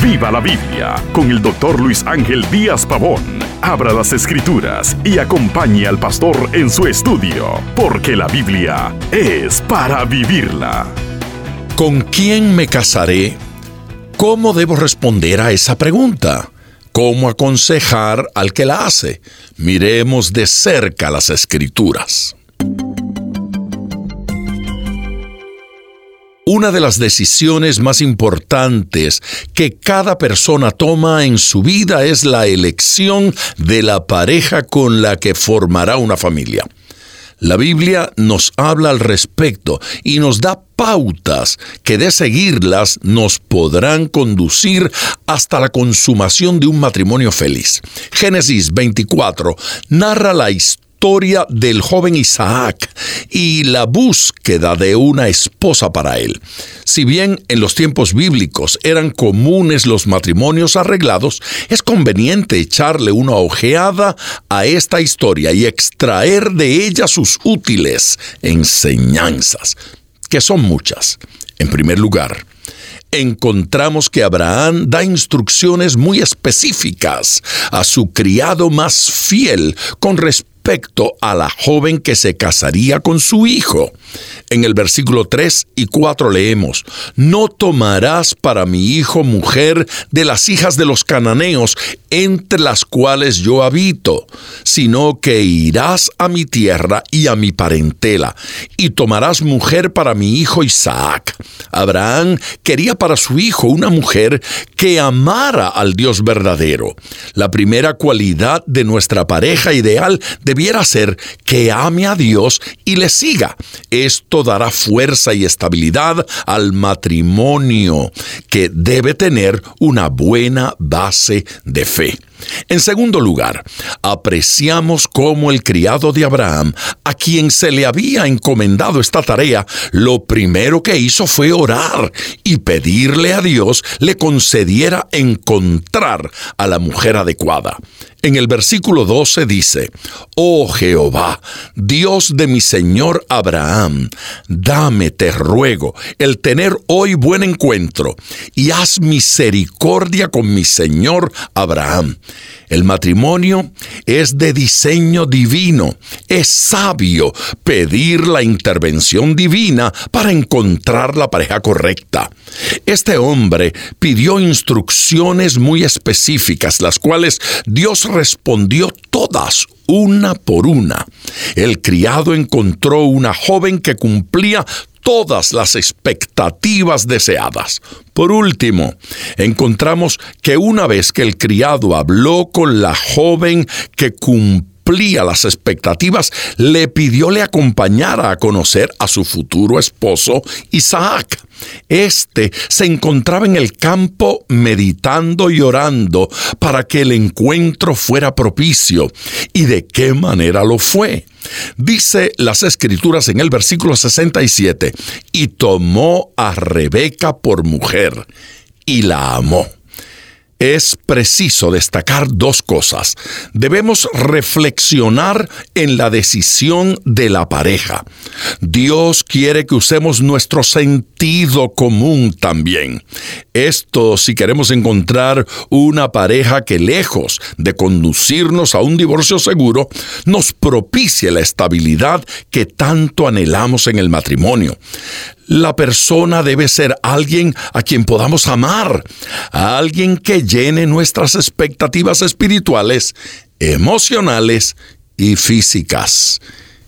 Viva la Biblia con el doctor Luis Ángel Díaz Pavón. Abra las escrituras y acompañe al pastor en su estudio, porque la Biblia es para vivirla. ¿Con quién me casaré? ¿Cómo debo responder a esa pregunta? ¿Cómo aconsejar al que la hace? Miremos de cerca las escrituras. Una de las decisiones más importantes que cada persona toma en su vida es la elección de la pareja con la que formará una familia. La Biblia nos habla al respecto y nos da pautas que de seguirlas nos podrán conducir hasta la consumación de un matrimonio feliz. Génesis 24 narra la historia historia del joven Isaac y la búsqueda de una esposa para él. Si bien en los tiempos bíblicos eran comunes los matrimonios arreglados, es conveniente echarle una ojeada a esta historia y extraer de ella sus útiles enseñanzas, que son muchas. En primer lugar, encontramos que Abraham da instrucciones muy específicas a su criado más fiel con respecto respecto a la joven que se casaría con su hijo. En el versículo 3 y 4 leemos, No tomarás para mi hijo mujer de las hijas de los cananeos, entre las cuales yo habito, sino que irás a mi tierra y a mi parentela, y tomarás mujer para mi hijo Isaac. Abraham quería para su hijo una mujer que amara al Dios verdadero. La primera cualidad de nuestra pareja ideal debiera ser que ame a Dios y le siga. Esto dará fuerza y estabilidad al matrimonio, que debe tener una buena base de fe. En segundo lugar, apreciamos cómo el criado de Abraham, a quien se le había encomendado esta tarea, lo primero que hizo fue orar y pedirle a Dios le concediera encontrar a la mujer adecuada. En el versículo 12 dice, Oh Jehová, Dios de mi Señor Abraham, dame, te ruego, el tener hoy buen encuentro, y haz misericordia con mi Señor Abraham. El matrimonio es de diseño divino. Es sabio pedir la intervención divina para encontrar la pareja correcta. Este hombre pidió instrucciones muy específicas, las cuales Dios respondió todas una por una. El criado encontró una joven que cumplía todas las expectativas deseadas. Por último, encontramos que una vez que el criado habló con la joven que cumplía las expectativas, le pidió le acompañara a conocer a su futuro esposo Isaac. Este se encontraba en el campo meditando y orando para que el encuentro fuera propicio. ¿Y de qué manera lo fue? Dice las escrituras en el versículo 67, y tomó a Rebeca por mujer y la amó es preciso destacar dos cosas. Debemos reflexionar en la decisión de la pareja. Dios quiere que usemos nuestro sentido común también. Esto si queremos encontrar una pareja que lejos de conducirnos a un divorcio seguro, nos propicie la estabilidad que tanto anhelamos en el matrimonio. La persona debe ser alguien a quien podamos amar, alguien que llene nuestras expectativas espirituales, emocionales y físicas.